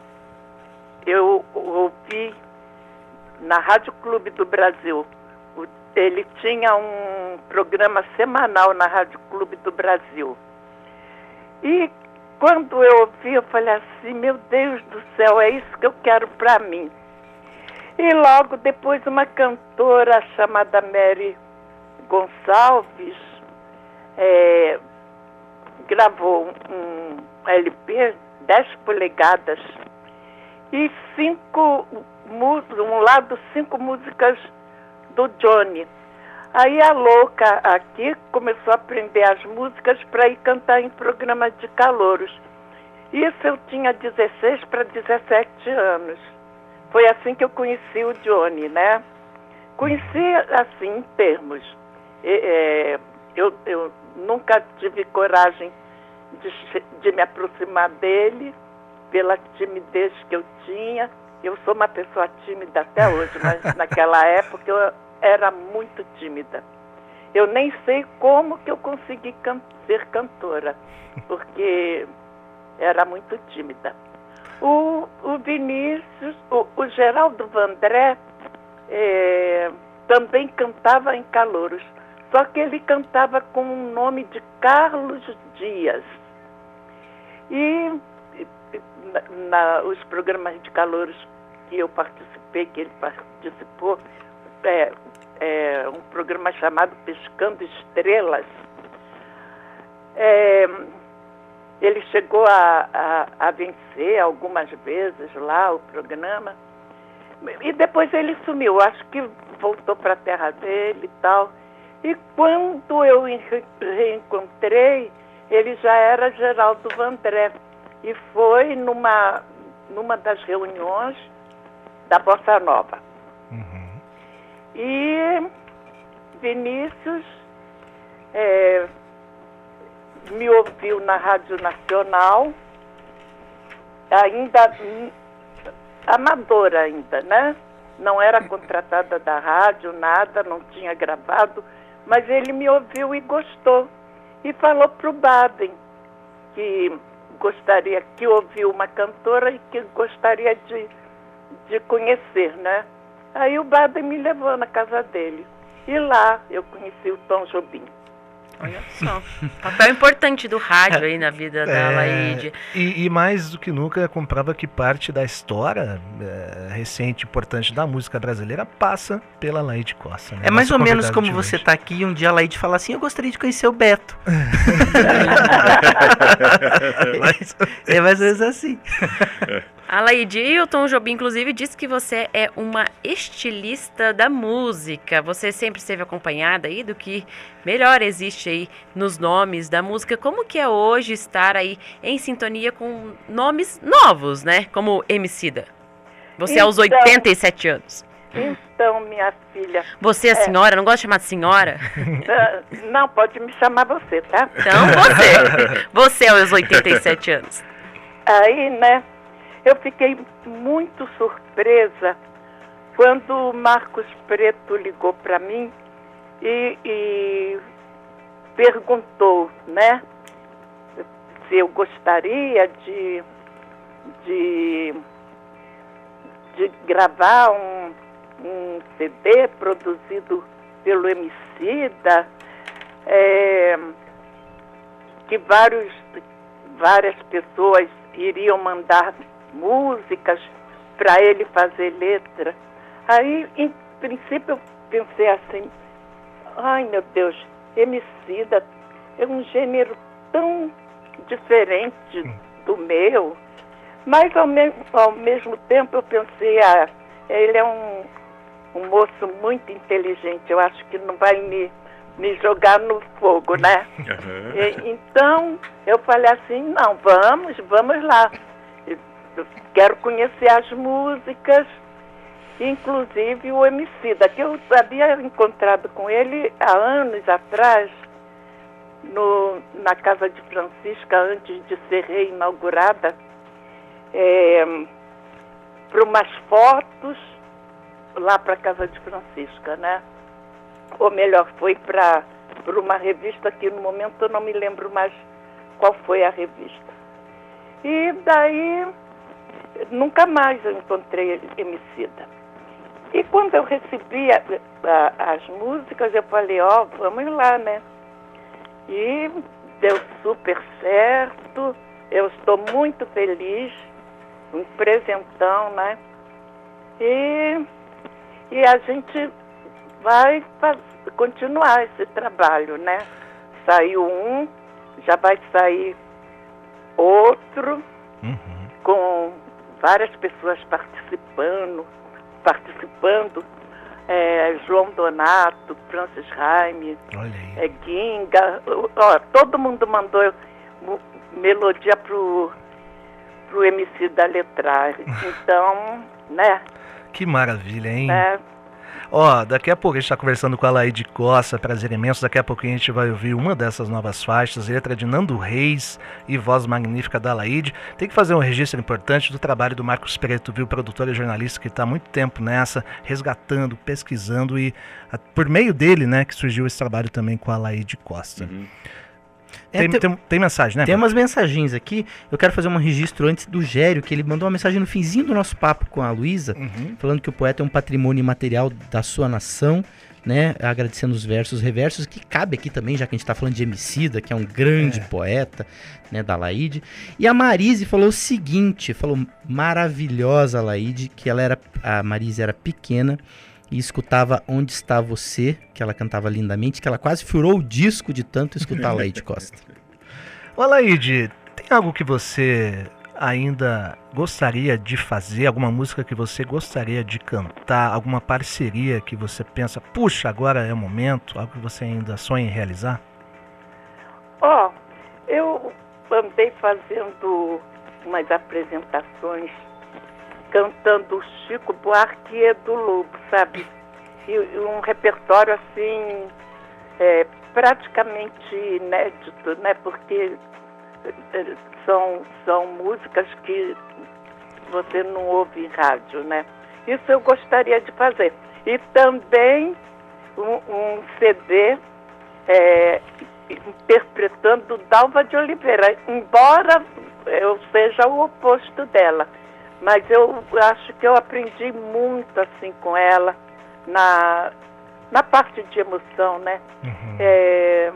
eu ouvi na Rádio Clube do Brasil. Ele tinha um programa semanal na Rádio Clube do Brasil. E quando eu ouvi, eu falei assim, meu Deus do céu, é isso que eu quero para mim. E logo depois uma cantora chamada Mary Gonçalves é, gravou um LP 10 polegadas e cinco um lado cinco músicas do Johnny. Aí a louca aqui começou a aprender as músicas para ir cantar em programas de calouros. Isso eu tinha 16 para 17 anos. Foi assim que eu conheci o Johnny, né? Conheci assim em termos. É, eu, eu nunca tive coragem de, de me aproximar dele pela timidez que eu tinha. Eu sou uma pessoa tímida até hoje, mas naquela época eu era muito tímida. Eu nem sei como que eu consegui can- ser cantora, porque era muito tímida. O, o Vinícius, o, o Geraldo Vandré eh, também cantava em Calouros, só que ele cantava com o nome de Carlos Dias. E na, na- os programas de calouros que eu participei, que ele participou, é, é um programa chamado Pescando Estrelas. É, ele chegou a, a, a vencer algumas vezes lá o programa. E depois ele sumiu, acho que voltou para a terra dele e tal. E quando eu re- reencontrei, ele já era Geraldo Vandré. E foi numa, numa das reuniões da Bossa Nova. E Vinícius é, me ouviu na Rádio Nacional, ainda amadora ainda, né? Não era contratada da rádio, nada, não tinha gravado, mas ele me ouviu e gostou. E falou para o Baden que gostaria, que ouviu uma cantora e que gostaria de, de conhecer, né? Aí o Baden me levou na casa dele. E lá eu conheci o Tom Jobim. Olha só. Papel importante do rádio aí na vida da É, Laide. E, e mais do que nunca comprova que parte da história é, recente, importante da música brasileira passa pela Laide Costa. né? É mais Nossa ou menos como você hoje. tá aqui e um dia a Laide fala assim, eu gostaria de conhecer o Beto. É mais ou menos assim. A Laide e o Tom Jobim, inclusive, disse que você é uma estilista da música. Você sempre esteve acompanhada aí do que melhor existe aí nos nomes da música. Como que é hoje estar aí em sintonia com nomes novos, né? Como Emicida. Você aos Então- 87 anos. Então, minha filha, Você é senhora, não gosta de chamar de senhora? ah, não, pode me chamar você, tá? Então você. Você aos 87 anos. Aí, né, eu fiquei muito surpresa quando o Marcos Preto ligou para mim e, e perguntou, né, se eu gostaria de, de, de gravar um, um CD produzido pelo Emicida, é, que vários, várias pessoas iriam mandar músicas para ele fazer letra. Aí, em princípio, eu pensei assim, ai meu Deus, Emicida é um gênero tão diferente do meu, mas ao, me- ao mesmo tempo eu pensei, ah, ele é um, um moço muito inteligente, eu acho que não vai me, me jogar no fogo, né? Aham. E- então, eu falei assim, não, vamos, vamos lá. Quero conhecer as músicas, inclusive o Emicida, que eu havia encontrado com ele há anos atrás, no, na casa de Francisca, antes de ser reinaugurada, para umas fotos lá para a casa de Francisca, né? Ou melhor, foi para uma revista que no momento eu não me lembro mais qual foi a revista. E daí nunca mais eu encontrei Emicida. E quando eu recebi a- a- as músicas, eu falei, ó, vamos lá, né? E deu super certo, eu estou muito feliz, um presentão, né? E, e a gente vai faz- continuar esse trabalho, né? Saiu um, já vai sair outro, Uhum. com várias pessoas participando, participando, é, João Donato, Francis Raime, é, Ginga, ó, todo mundo mandou melodia pro, pro MC da letrar. Então, né, Que maravilha, hein? né, Ó, daqui a pouco a gente tá conversando com a Laide Costa, prazer imenso. Daqui a pouquinho a gente vai ouvir uma dessas novas faixas, letra de Nando Reis e voz magnífica da Laide. Tem que fazer um registro importante do trabalho do Marcos Preto, viu? Produtor e jornalista que está muito tempo nessa, resgatando, pesquisando e a- por meio dele, né, que surgiu esse trabalho também com a Laide Costa. Uhum. É, tem, tem- tem- mensagem, né? Tem umas mensagens aqui. Eu quero fazer um registro antes do Gério, que ele mandou uma mensagem no finzinho do nosso papo com a Luísa, Uhum. falando que o poeta é um patrimônio imaterial da sua nação, né? Agradecendo os versos reversos, que cabe aqui também, já que a gente tá falando de Emicida, que é um grande poeta, né, da Laide. E a Marise falou o seguinte, falou maravilhosa Laide, que ela era a Marise era pequena e escutava Onde Está Você, que ela cantava lindamente, que ela quase furou o disco de tanto escutar a Laide Costa. Ô, Laide, tem algo que você ainda gostaria de fazer? Alguma música que você gostaria de cantar? Alguma parceria que você pensa, puxa, agora é o momento? Algo que você ainda sonha em realizar? Ó, eu andei fazendo umas apresentações cantando Chico Buarque e Edu Lobo, sabe? E um repertório assim é, praticamente inédito, né? Porque é, são, são músicas que você não ouve em rádio, né? Isso eu gostaria de fazer. E também um, um CD é, interpretando Dalva de Oliveira, embora eu seja o oposto dela. Mas eu acho que eu aprendi muito assim com ela na, na parte de emoção, né? Uhum. É,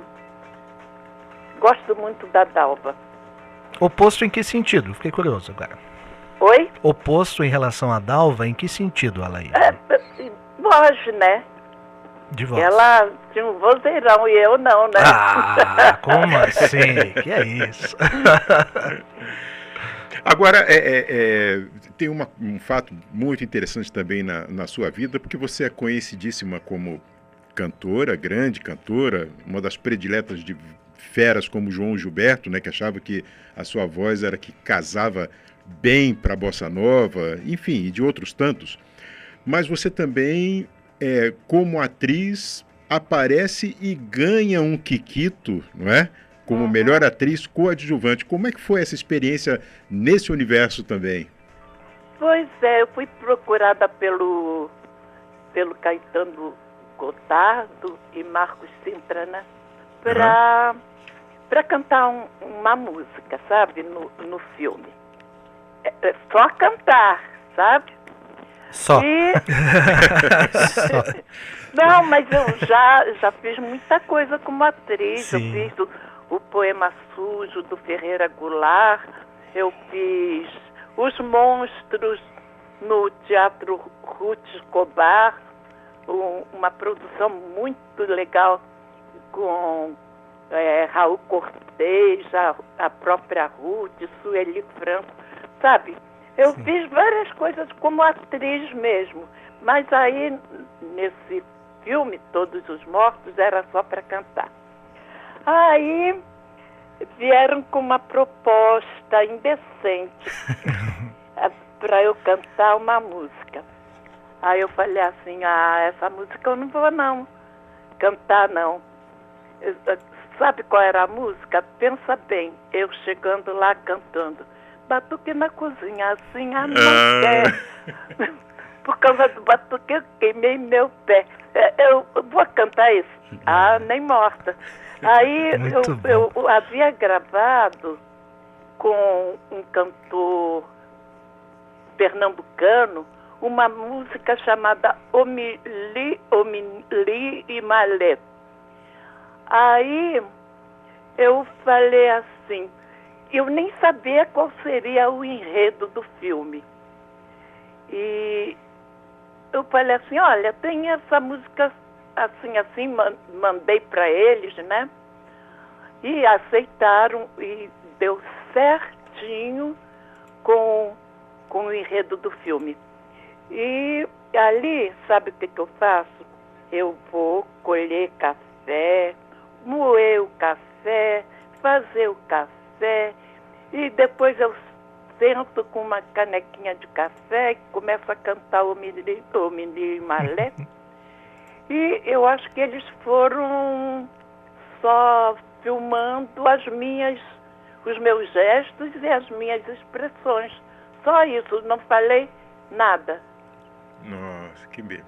gosto muito da Dalva. Oposto em que sentido? Fiquei curioso agora. Oi? Oposto em relação à Dalva, em que sentido, Alaí? É, voz, né? De voz. Ela tinha um vozeirão e eu não, né? Ah, como assim? que é isso? Agora, é, é, é, tem uma, um fato muito interessante também na, na sua vida, porque você é conhecidíssima como cantora, grande cantora, uma das prediletas de feras como João Gilberto, né, que achava que a sua voz era que casava bem para a bossa nova, enfim, e de outros tantos. Mas você também, é, como atriz, aparece e ganha um Kikito, não é? Como melhor atriz coadjuvante. Como é que foi essa experiência nesse universo também? Pois é, eu fui procurada pelo, pelo Caetano Gotardo e Marcos Sintra, né? Para para cantar um, uma música, sabe? No, no filme. É, é só cantar, sabe? Só. E... Não, mas eu já, já fiz muita coisa como atriz. Sim. Eu fiz o Poema Sujo do Ferreira Goulart. Eu fiz Os Monstros no Teatro Ruth Escobar. Um, uma produção muito legal com é, Raul Cortez, a, a própria Ruth, Sueli Franco, sabe? Eu Sim. fiz várias coisas como atriz mesmo, mas aí nesse filme, Todos os Mortos, era só para cantar. Aí vieram com uma proposta indecente para eu cantar uma música. Aí eu falei assim, ah, essa música eu não vou não cantar não. Eu- Sabe qual era a música? Pensa bem, eu chegando lá cantando. Batuque na cozinha, assim a não Ah. quer. Por causa do batuque eu queimei meu pé. É, Eu, eu vou cantar isso. Ah, nem morta. Aí eu, eu havia gravado com um cantor pernambucano uma música chamada Omili, Omili e Malé. Aí eu falei assim, eu nem sabia qual seria o enredo do filme. E eu falei assim, olha, tem essa música assim, assim, man- mandei para eles, né? E aceitaram e deu certinho com, com o enredo do filme. E ali, sabe o que, que eu faço? Eu vou colher café, moer o café, fazer o café, e depois eu sento com uma canequinha de café e começo a cantar o Mini, o Mini Malé. e eu acho que eles foram só filmando as minhas, os meus gestos e as minhas expressões. Só isso, não falei nada. Nossa, que medo.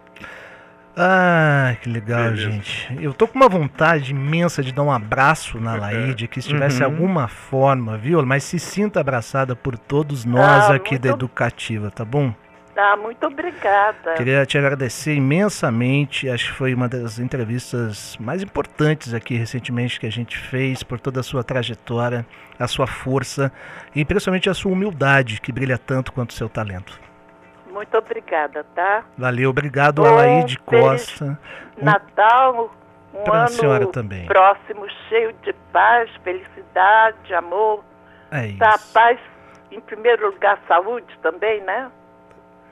Ah, que legal, Beleza. gente. Eu tô com uma vontade imensa de dar um abraço na Laíde, que se tivesse Uhum. alguma forma, viu? Mas se sinta abraçada por todos nós Ah, aqui da muito- Educativa, tá bom? Ah, muito obrigada. Queria te agradecer imensamente. Acho que foi uma das entrevistas mais importantes aqui recentemente que a gente fez, por toda a sua trajetória, a sua força e principalmente a sua humildade, que brilha tanto quanto o seu talento. Muito obrigada, tá? Valeu, obrigado, Bom, Alaide Costa. Um- Natal, um Pra ano senhora também. próximo cheio de paz, felicidade, amor. É isso. Tá, paz em primeiro lugar, saúde também, né?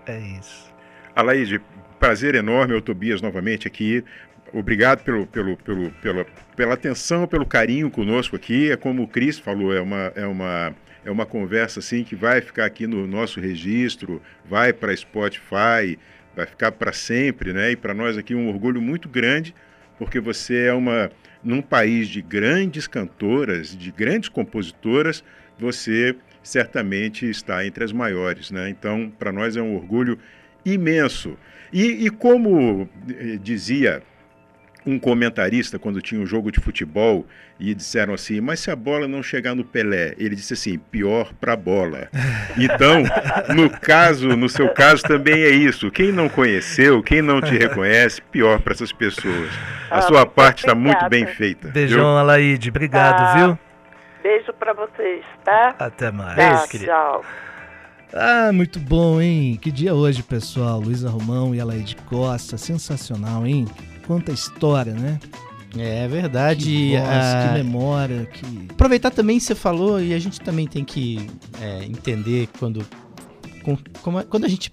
É isso. Alaide, prazer enorme, eu Tobias novamente aqui. Obrigado pelo, pelo, pelo, pela, pela atenção, pelo carinho conosco aqui. É como o Cris falou, é uma, é uma, é uma conversa assim que vai ficar aqui no nosso registro, vai para Spotify, vai ficar para sempre, né? E para nós aqui um orgulho muito grande, porque você é uma num país de grandes cantoras, de grandes compositoras, você certamente está entre as maiores, né? Então, para nós é um orgulho imenso. E, e como eh, dizia um comentarista quando tinha um jogo de futebol e disseram assim, mas se a bola não chegar no Pelé, ele disse assim, pior para a bola. Então, no caso, no seu caso também é isso. Quem não conheceu, quem não te reconhece, pior para essas pessoas. A Ah, sua parte está muito bem feita. viu? Beijão, Alaide. Obrigado, Ah, viu? Beijo pra vocês, tá? Até mais. Tá, tchau. Ah, muito bom, hein? Que dia hoje, pessoal. Luísa Romão e a Laide Costa. Sensacional, hein? Quanta história, né? É verdade. Que, voz, ah, que memória, que... aproveitar também você falou e a gente também tem que é, entender quando com- como é- quando a gente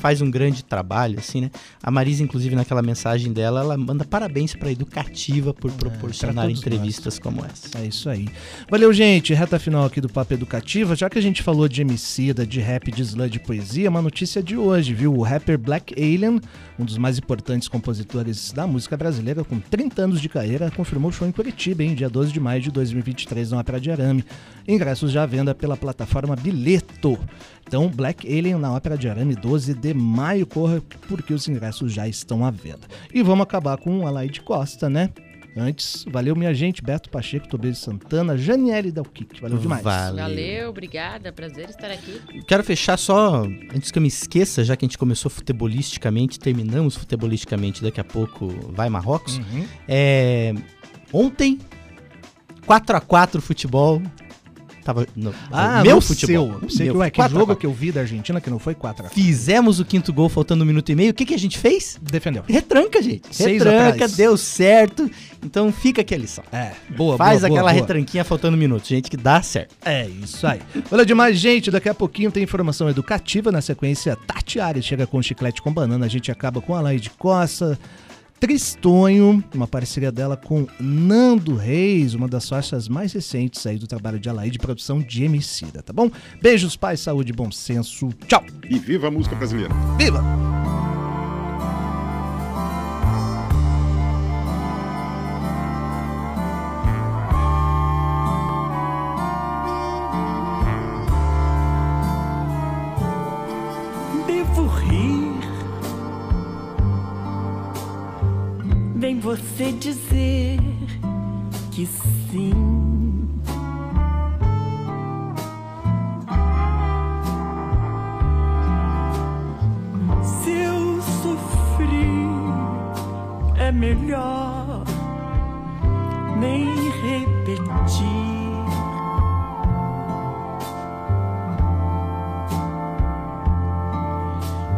faz um grande trabalho assim, né? A Marisa inclusive naquela mensagem dela, ela manda parabéns para Educativa por proporcionar É, pra todos entrevistas como essa. É isso aí. Valeu, gente. Reta final aqui do Papo Educativa. Já que a gente falou de Emicida, de rap, de slam, de poesia, uma notícia de hoje, viu? O rapper Black Alien, um dos mais importantes compositores da música brasileira, com 30 anos de carreira, confirmou show em Curitiba, hein? Dia 12 de maio de 2023, na Ópera de Arame. Ingressos já à venda pela plataforma Bileto. Então, Black Alien na Ópera de Arame, 12 de maio, corra, porque os ingressos já estão à venda. E vamos acabar com a Laide Costa, né? Antes, valeu minha gente, Beto Pacheco, Tobias Santana, Janiele Dalquic, valeu demais. Valeu. Valeu, obrigada. Prazer estar aqui. Quero fechar só, antes que eu me esqueça, já que a gente começou futebolisticamente, terminamos futebolisticamente, daqui a pouco vai Marrocos. Uhum. É, ontem, 4 a 4 futebol. Tava no, Ah, meu futebol. Seu. Sei meu, que, ué, que 4 a jogo 4. que eu vi da Argentina que não foi 4 a 4 Fizemos o quinto gol faltando um minuto e meio. O que, que a gente fez? Defendeu. Retranca, gente. Seis Retranca, deu certo. Então fica aqui a lição. É, boa, Faz boa, aquela boa. retranquinha faltando um minuto, gente, que dá certo. É isso aí. Valeu demais, gente. Daqui a pouquinho tem informação educativa. Na sequência, Tati Ares chega com chiclete com banana. A gente acaba com a Laide Costa. Tristonho, uma parceria dela com Nando Reis, uma das faixas mais recentes aí do trabalho de Alaide de produção de Emicida, tá bom? Beijos, paz, saúde bom senso. Tchau! E viva a música brasileira. Viva! Você dizer que sim. Se eu sofri, é melhor nem repetir.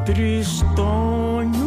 Tristonho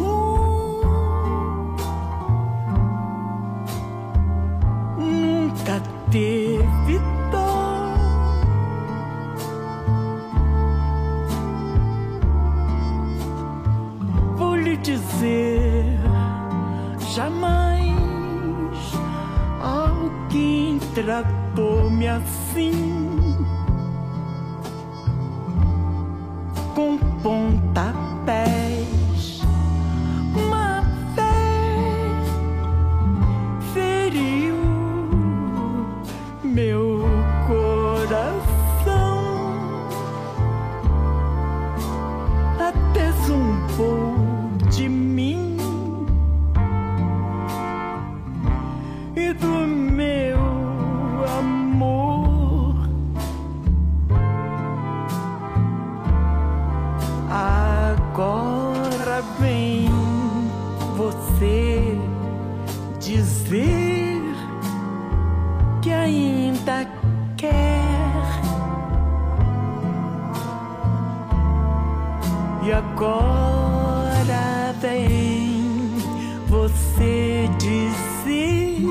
você dizer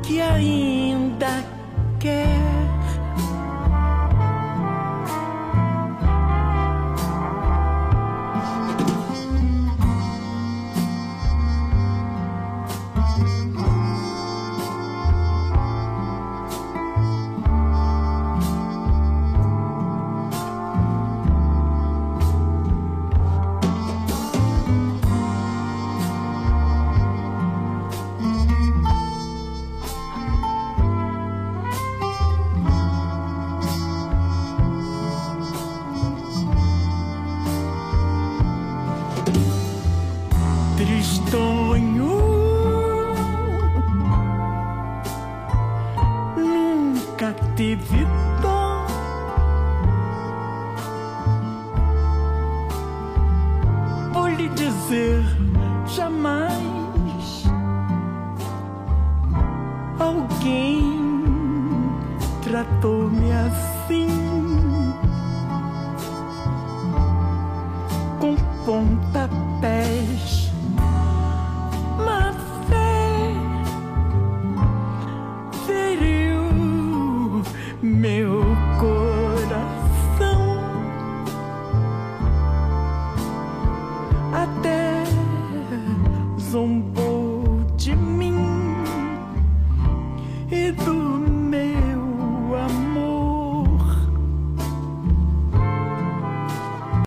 que ainda